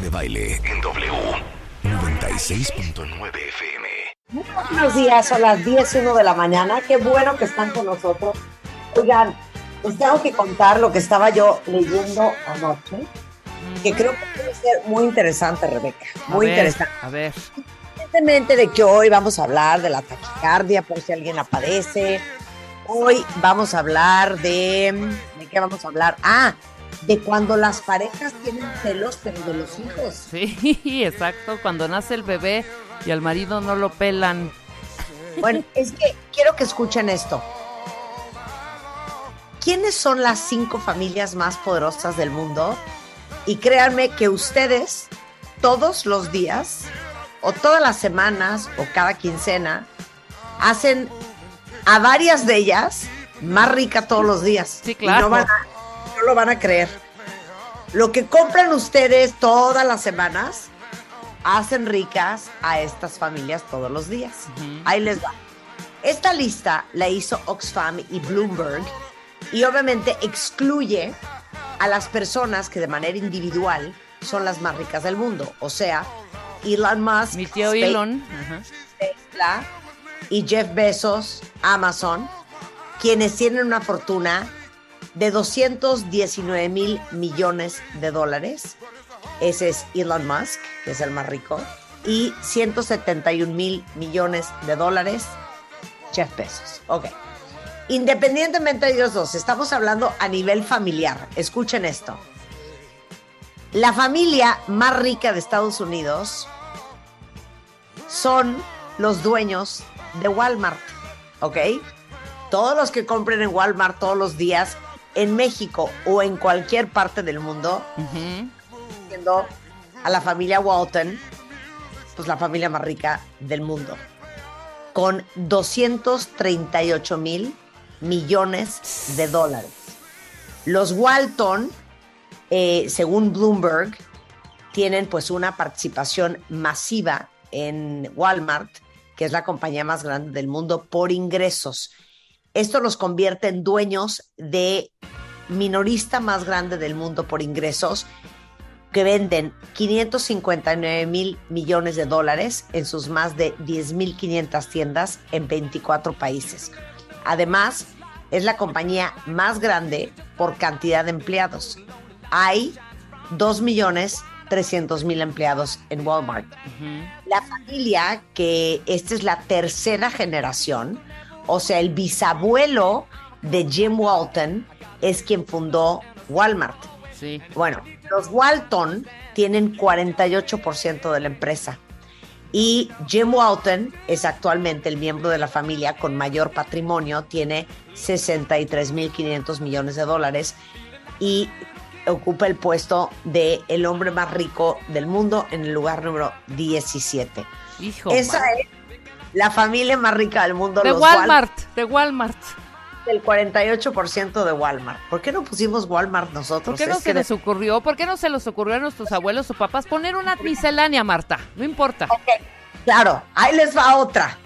de Baile en W 96.9 FM. Muy buenos días, son las 10 1 de la mañana. Qué bueno que están con nosotros. Oigan, les tengo que contar lo que estaba yo leyendo anoche, que creo que puede ser muy interesante, Rebeca. A Muy ver, interesante. A ver. Independientemente de que hoy vamos a hablar de la taquicardia, por si alguien la padece. Hoy vamos a hablar de. ¿De qué vamos a hablar? Ah, de cuando las parejas tienen celos, pero de los hijos. Sí, exacto. Cuando nace el bebé y al marido no lo pelan. Bueno, es que quiero que escuchen esto. ¿Quiénes son las cinco familias más poderosas del mundo? Y créanme que ustedes todos los días, o todas las semanas, o cada quincena, hacen a varias de ellas más rica todos los días. Sí, Y claro. no, van a- no lo van a creer. Lo que compran ustedes todas las semanas, hacen ricas a estas familias todos los días. Ahí les va. Esta lista la hizo Oxfam y Bloomberg y obviamente excluye a las personas que de manera individual son las más ricas del mundo. O sea, Elon Musk, Mi tío Space- Elon. Tesla y Jeff Bezos, Amazon, quienes tienen una fortuna de 219 mil millones de dólares. Ese es Elon Musk, que es el más rico. Y 171 mil millones de dólares, Jeff Bezos. Ok. Independientemente de ellos dos, estamos hablando a nivel familiar. Escuchen esto. La familia más rica de Estados Unidos son los dueños de Walmart, ¿ok? Todos los que compren en Walmart todos los días en México o en cualquier parte del mundo, siendo a la familia Walton, pues la familia más rica del mundo, con 238 mil millones de dólares. Los Walton, eh, según Bloomberg, tienen pues una participación masiva en Walmart, que es la compañía más grande del mundo por ingresos. Esto los convierte en dueños de minorista más grande del mundo por ingresos, que venden 559 mil millones de dólares en sus más de 10.500 tiendas en 24 países. Además, es la compañía más grande por cantidad de empleados. Hay 2 millones 300 mil empleados en Walmart. La familia, que esta es la tercera generación, o sea, el bisabuelo de Jim Walton es quien fundó Walmart. Sí. Bueno, los Walton tienen 48% de la empresa. Y Jim Walton es actualmente el miembro de la familia con mayor patrimonio, tiene 63.500 millones de dólares y ocupa el puesto de el hombre más rico del mundo en el lugar número 17. Hijo. Esa man. es la familia más rica del mundo. De Wal- Walmart. De Walmart. El 48% de Walmart. ¿Por qué no pusimos Walmart nosotros? ¿Por qué no Es se les ocurrió? ¿Por qué no se les ocurrió a nuestros abuelos o papás poner una miscelánea, Marta? No importa. Claro, ahí les va otra.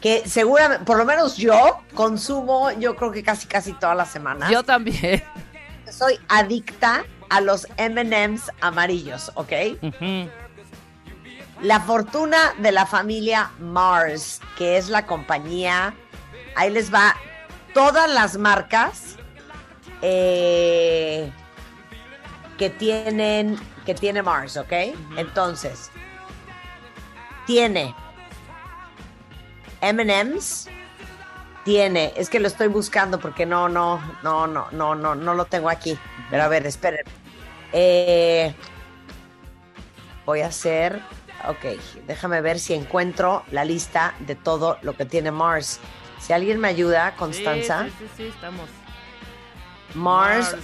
Que seguramente, por lo menos yo consumo, yo creo que casi casi todas las semanas. Yo también. soy adicta a los MMs amarillos, ¿ok? La fortuna de la familia Mars, que es la compañía, ahí les va todas las marcas eh, que tienen que tiene Mars, ¿ok? Entonces, tiene M&M's, tiene, es que lo estoy buscando porque no, no, no, no, no, no, no lo tengo aquí. Pero a ver, esperen. Eh, voy a hacer, ok, déjame ver si encuentro la lista de todo lo que tiene Mars. Si alguien me ayuda, Constanza. Sí, sí, sí, sí, estamos. Mars.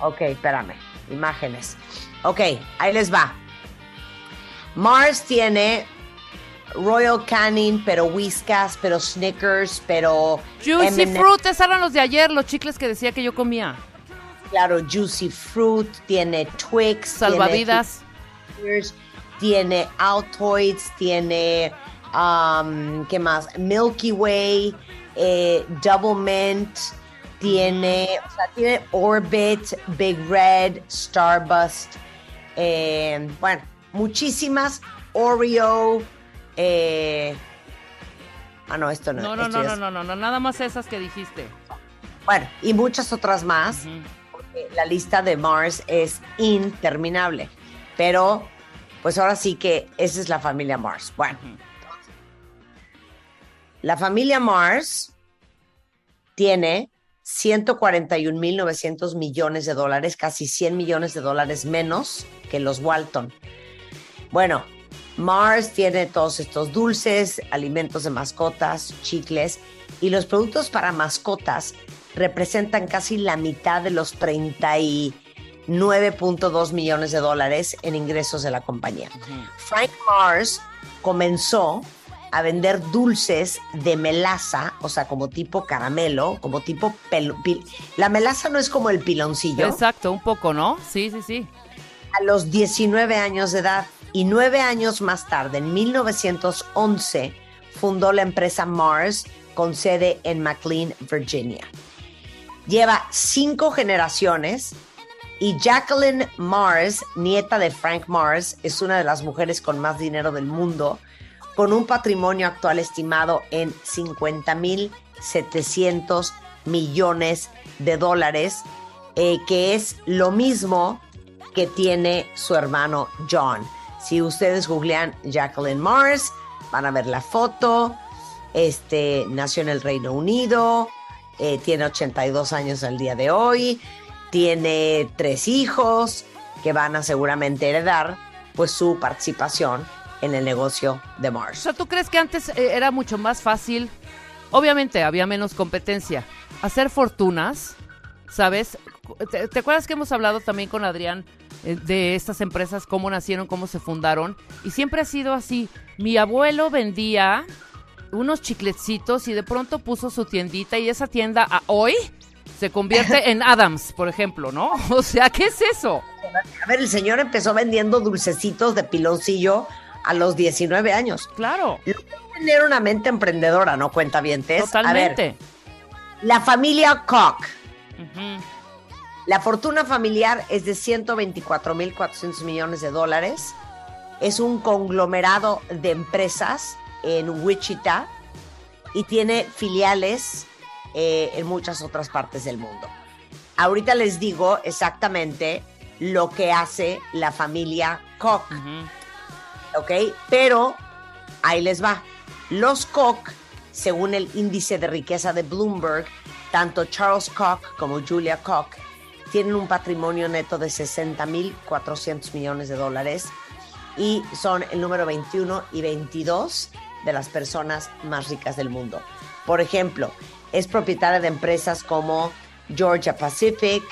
Ok, espérame. Imágenes. Ok, ahí les va. Mars tiene Royal Canin, pero Whiskas, pero Snickers, pero Juicy Fruit, esos eran los de ayer, los chicles que decía que yo comía. Claro, Juicy Fruit, tiene Twix, Salvavidas. tiene, tiene Altoids, tiene um, ¿qué más? Milky Way, eh, Double Mint, tiene, o sea, tiene Orbit, Big Red, Starburst, eh, bueno, muchísimas, Oreo, eh, ah, no, esto no. No, no, no, no, no, no, no, nada más esas que dijiste. Bueno, y muchas otras más. Porque La lista de Mars es interminable. Pero, pues ahora sí que esa es la familia Mars. Bueno. La familia Mars tiene 141.900 millones de dólares, casi 100 millones de dólares menos que los Walton. Bueno, Mars tiene todos estos dulces, alimentos de mascotas, chicles y los productos para mascotas representan casi la mitad de los 39.2 millones de dólares en ingresos de la compañía. Frank Mars comenzó a vender dulces de melaza, o sea, como tipo caramelo, como tipo pelo- pil- La melaza no es como el piloncillo. Exacto, un poco, ¿no? Sí, sí, sí. A los 19 años de edad y nueve años más tarde, en 1911, fundó la empresa Mars con sede en McLean, Virginia. Lleva cinco generaciones y Jacqueline Mars, nieta de Frank Mars, es una de las mujeres con más dinero del mundo, con un patrimonio actual estimado en 50.700 millones de dólares, eh, que es lo mismo que tiene su hermano John. Si ustedes googlean Jacqueline Mars, van a ver la foto. Este nació en el Reino Unido, eh, tiene 82 años al día de hoy, tiene tres hijos que van a seguramente heredar pues su participación en el negocio de O Mars. sea, ¿tú crees que antes eh, era mucho más fácil? Obviamente había menos competencia. Hacer fortunas, ¿sabes? ¿Te, te acuerdas que hemos hablado también con Adrián eh, de estas empresas, cómo nacieron, cómo se fundaron? Y siempre ha sido así. Mi abuelo vendía unos chiclecitos y de pronto puso su tiendita y esa tienda a hoy se convierte en Adams, por ejemplo, ¿no? O sea, ¿qué es eso? A ver, el señor empezó vendiendo dulcecitos de piloncillo a los 19 años. Claro, Lo que es tener una mente emprendedora, ¿no? Cuenta bien, A ver, totalmente. la familia Koch. La fortuna familiar es de 124.400 millones de dólares. Es un conglomerado de empresas en Wichita y tiene filiales eh, en muchas otras partes del mundo. Ahorita les digo exactamente lo que hace la familia Koch. ¿Ok? Pero ahí les va. Los Koch, según el índice de riqueza de Bloomberg, tanto Charles Koch como Julia Koch tienen un patrimonio neto de 60.400 millones de dólares y son el número 21 y 22 de las personas más ricas del mundo. Por ejemplo, es propietaria de empresas como Georgia Pacific,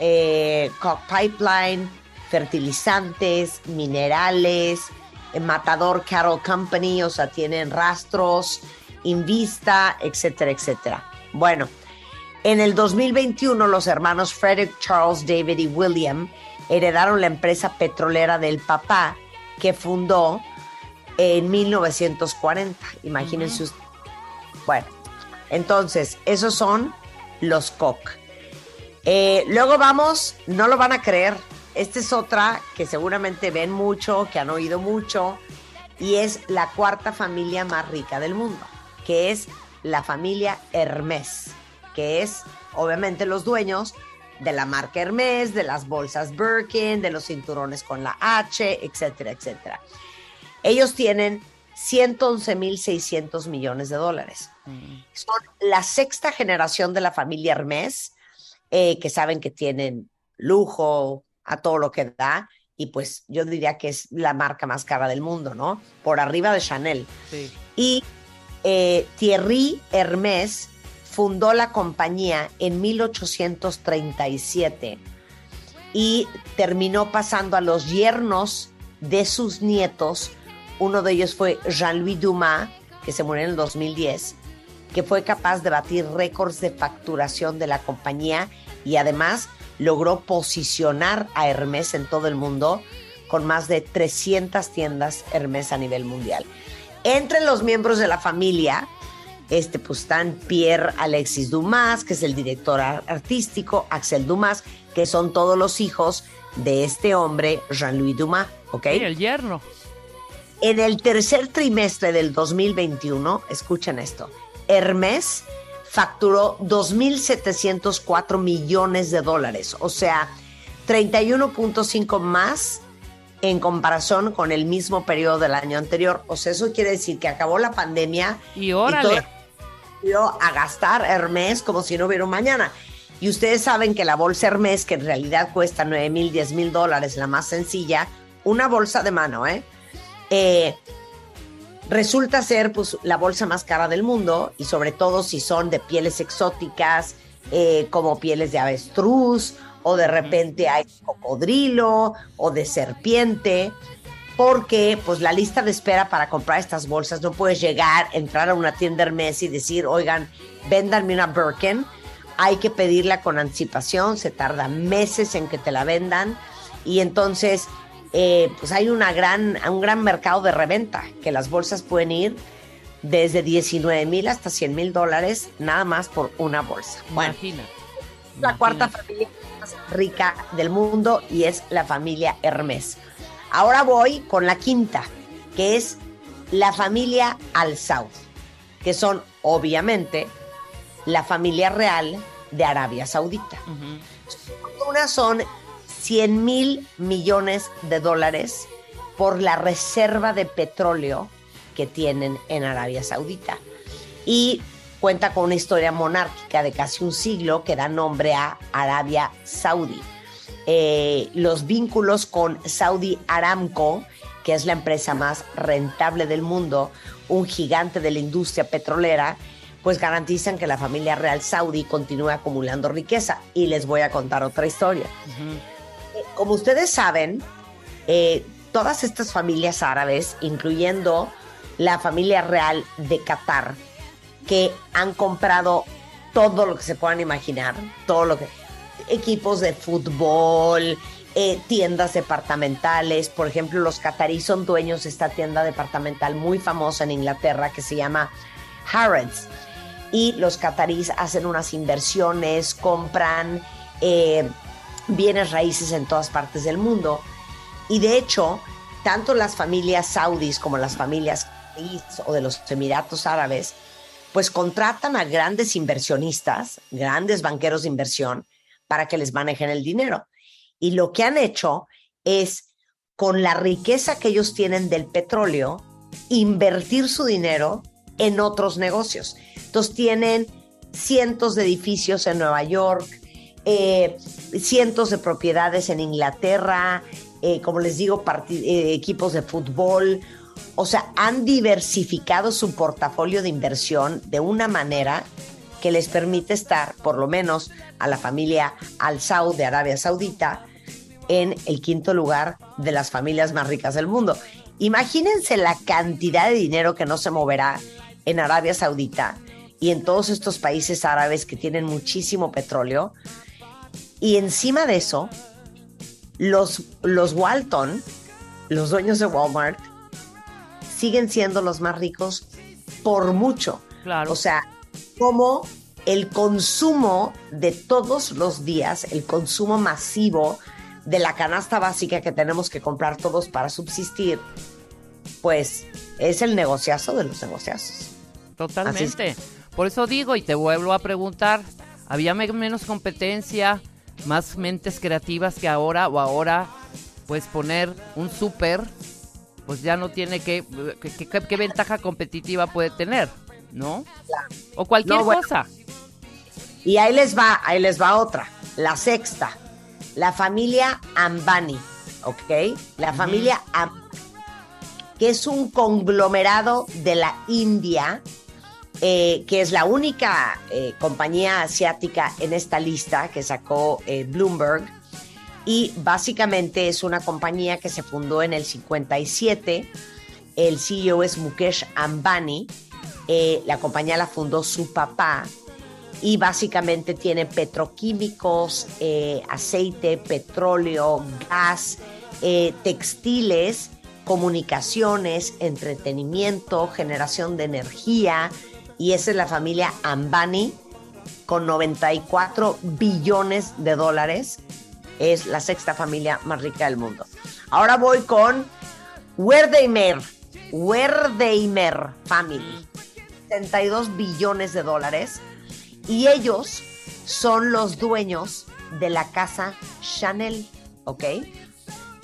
eh, Koch Pipeline, fertilizantes, minerales, Matador Cattle Company, o sea, tienen rastros, Invista, etcétera, etcétera. Bueno, en el 2021 los hermanos Frederick, Charles, David y William heredaron la empresa petrolera del papá que fundó en 1940. Imagínense ustedes. Bueno, entonces, esos son los Koch. Eh, luego vamos, no lo van a creer. Esta es otra que seguramente ven mucho, que han oído mucho, y es la cuarta familia más rica del mundo, que es la familia Hermes, que es obviamente los dueños de la marca Hermes, de las bolsas Birkin, de los cinturones con la H, etcétera, etcétera. Ellos tienen 111.600 millones de dólares. Son la sexta generación de la familia Hermes, eh, que saben que tienen lujo a todo lo que da, y pues yo diría que es la marca más cara del mundo, ¿no? Por arriba de Chanel. Sí. Y eh, Thierry Hermès fundó la compañía en 1837 y terminó pasando a los yernos de sus nietos. Uno de ellos fue Jean-Louis Dumas, que se murió en el 2010, que fue capaz de batir récords de facturación de la compañía y además logró posicionar a Hermès en todo el mundo con más de 300 tiendas Hermès a nivel mundial. Entre los miembros de la familia, este, pues están Pierre Alexis Dumas, que es el director ar- artístico, Axel Dumas, que son todos los hijos de este hombre, Jean-Louis Dumas, ¿ok? Sí, el yerno. En el tercer trimestre del 2021, escuchen esto, Hermes facturó 2.704 millones de dólares, o sea, 31.5 más en comparación con el mismo periodo del año anterior. O sea, eso quiere decir que acabó la pandemia y órale. Y a gastar Hermes como si no hubiera un mañana. Y ustedes saben que la bolsa Hermes, que en realidad cuesta 9 mil, 10 mil dólares, la más sencilla, una bolsa de mano, ¿eh? ¿eh? Resulta ser pues, la bolsa más cara del mundo y sobre todo si son de pieles exóticas, eh, como pieles de avestruz o de repente hay cocodrilo o de serpiente, porque pues la lista de espera para comprar estas bolsas no puedes llegar, entrar a una tienda Hermes y decir, oigan, véndanme una Birkin, hay que pedirla con anticipación, se tarda meses en que te la vendan y entonces eh, pues hay una gran, un gran mercado de reventa, que las bolsas pueden ir desde 19 mil hasta 100 mil dólares nada más por una bolsa. Imagina. la cuarta familia rica del mundo y es la familia Hermes. Ahora voy con la quinta, que es la familia Al Saud, que son obviamente la familia real de Arabia Saudita. Una son 100 mil millones de dólares por la reserva de petróleo que tienen en Arabia Saudita. Y cuenta con una historia monárquica de casi un siglo que da nombre a Arabia Saudí. Eh, los vínculos con Saudi Aramco, que es la empresa más rentable del mundo, un gigante de la industria petrolera, pues garantizan que la familia real saudí continúe acumulando riqueza. Y les voy a contar otra historia. Eh, como ustedes saben, eh, todas estas familias árabes, incluyendo la familia real de Qatar, que han comprado todo lo que se puedan imaginar, todo lo que equipos de fútbol, eh, tiendas departamentales, por ejemplo, los cataríes son dueños de esta tienda departamental muy famosa en Inglaterra que se llama Harrods. Y los cataríes hacen unas inversiones, compran eh, bienes raíces en todas partes del mundo. Y de hecho, tanto las familias saudis como las familias o de los Emiratos Árabes pues contratan a grandes inversionistas, grandes banqueros de inversión, para que les manejen el dinero. Y lo que han hecho es, con la riqueza que ellos tienen del petróleo, invertir su dinero en otros negocios. Entonces tienen cientos de edificios en Nueva York, eh, cientos de propiedades en Inglaterra, eh, como les digo, eh, equipos de fútbol, o sea, han diversificado su portafolio de inversión de una manera que les permite estar, por lo menos a la familia Al Saud de Arabia Saudita, en el quinto lugar de las familias más ricas del mundo. Imagínense la cantidad de dinero que no se moverá en Arabia Saudita y en todos estos países árabes que tienen muchísimo petróleo. Y encima de eso, los, los Walton, los dueños de Walmart, siguen siendo los más ricos por mucho. Claro. O sea, como el consumo de todos los días, el consumo masivo de la canasta básica que tenemos que comprar todos para subsistir, pues es el negociazo de los negociazos. Totalmente. Por eso digo y te vuelvo a preguntar, ¿había menos competencia, más mentes creativas que ahora o ahora pues poner un súper pues ya no tiene que, qué ventaja competitiva puede tener, ¿no? O cualquier cosa. Y ahí les va, ahí les va otra, la sexta, la familia Ambani, ¿ok? La familia Ambani, que es un conglomerado de la India, eh, que es la única eh, compañía asiática en esta lista que sacó eh, Bloomberg y básicamente es una compañía que se fundó en el 57. El CEO es Mukesh Ambani. Eh, la compañía la fundó su papá y básicamente tiene petroquímicos, aceite, petróleo, gas, textiles, comunicaciones, entretenimiento, generación de energía. Y esa es la familia Ambani con 94 billones de dólares es la sexta familia más rica del mundo. Ahora voy con Werdeimer, Werdeimer Family, 72 billones de dólares. Y ellos son los dueños de la casa Chanel, ¿ok?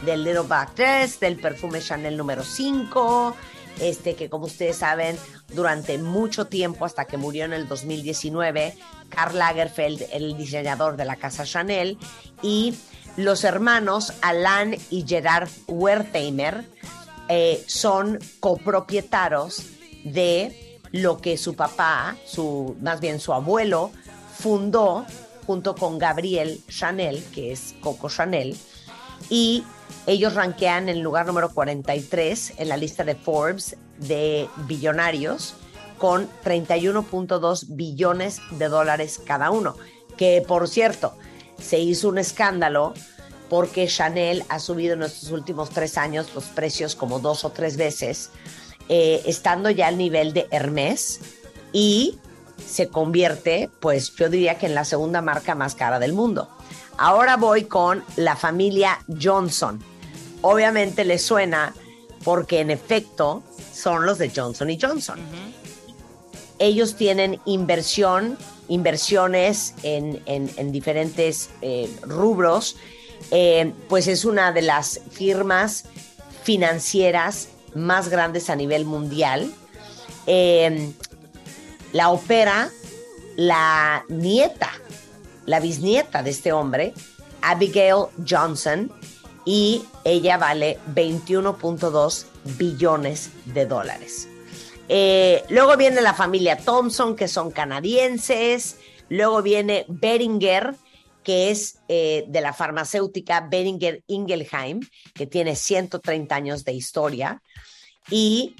Del Little Back Dress, del perfume Chanel número 5, este que como ustedes saben, durante mucho tiempo, hasta que murió en el 2019, Karl Lagerfeld, el diseñador de la casa Chanel, y los hermanos Alain y Gerard Wertheimer eh, son copropietarios de lo que su papá, su, más bien su abuelo, fundó junto con Gabriel Chanel, que es Coco Chanel, y ellos ranquean en el lugar número 43 en la lista de Forbes de billonarios con 31.2 billones de dólares cada uno, que por cierto, se hizo un escándalo porque Chanel ha subido en estos últimos tres años los precios como dos o tres veces, eh, estando ya al nivel de Hermes y se convierte, pues yo diría que en la segunda marca más cara del mundo. Ahora voy con la familia Johnson. Obviamente le suena porque en efecto son los de Johnson y Johnson. Ellos tienen inversión, inversiones en, diferentes eh, rubros. Eh, pues es una de las firmas financieras más grandes a nivel mundial. Eh, la opera la nieta la bisnieta de este hombre, Abigail Johnson, y ella vale 21.2 billones de dólares. Eh, luego viene la familia Thompson, que son canadienses. Luego viene Beringer, que es eh, de la farmacéutica Beringer Ingelheim, que tiene 130 años de historia. Y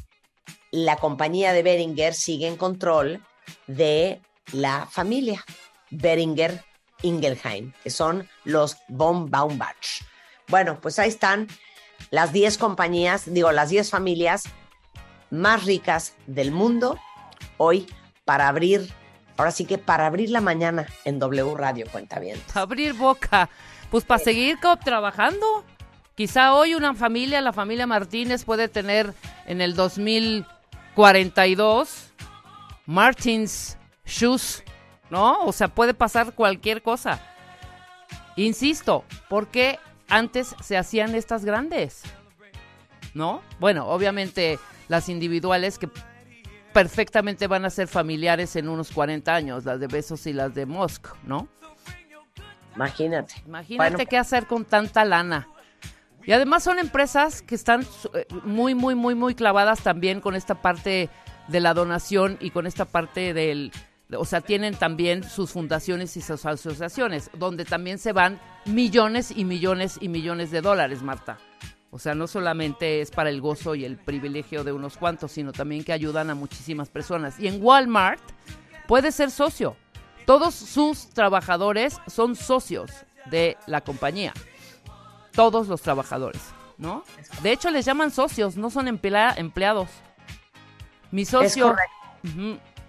la compañía de Beringer sigue en control de la familia Beringer Ingelheim, que son los von Baumbach. Bueno, pues ahí están las 10 compañías, digo, las 10 familias más ricas del mundo hoy para abrir, ahora sí que para abrir la mañana en W Radio, cuenta bien. Abrir boca, pues para seguir trabajando. Quizá hoy una familia, la familia Martínez, puede tener en el 2042 Martins Shoes ¿no? O sea, puede pasar cualquier cosa. Insisto, ¿por qué antes se hacían estas grandes? ¿No? Bueno, obviamente las individuales que perfectamente van a ser familiares en unos 40 años, las de Besos y las de Musk, ¿no? Imagínate. Imagínate qué hacer con tanta lana. Y además son empresas que están eh, muy, muy, muy, muy clavadas también con esta parte de la donación y con esta parte del, o sea, tienen también sus fundaciones y sus asociaciones, donde también se van millones y millones y millones de dólares, Marta. O sea, no solamente es para el gozo y el privilegio de unos cuantos, sino también que ayudan a muchísimas personas. Y en Walmart puede ser socio. Todos sus trabajadores son socios de la compañía. Todos los trabajadores, ¿no? De hecho, les llaman socios, no son empleados. Mi socio.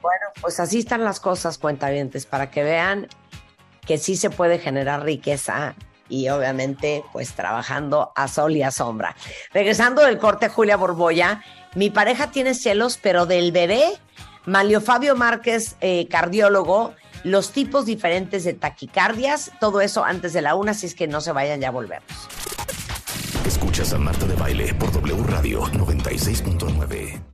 Bueno, pues así están las cosas, cuentavientes, para que vean que sí se puede generar riqueza y obviamente pues trabajando a sol y a sombra. Regresando del corte, Julia Borboya, mi pareja tiene celos, pero del bebé, Malio Fabio Márquez, eh, cardiólogo, los tipos diferentes de taquicardias, todo eso antes de la una, si es que no se vayan, ya volvemos. Escuchas a Marta de Baile por W Radio 96.9.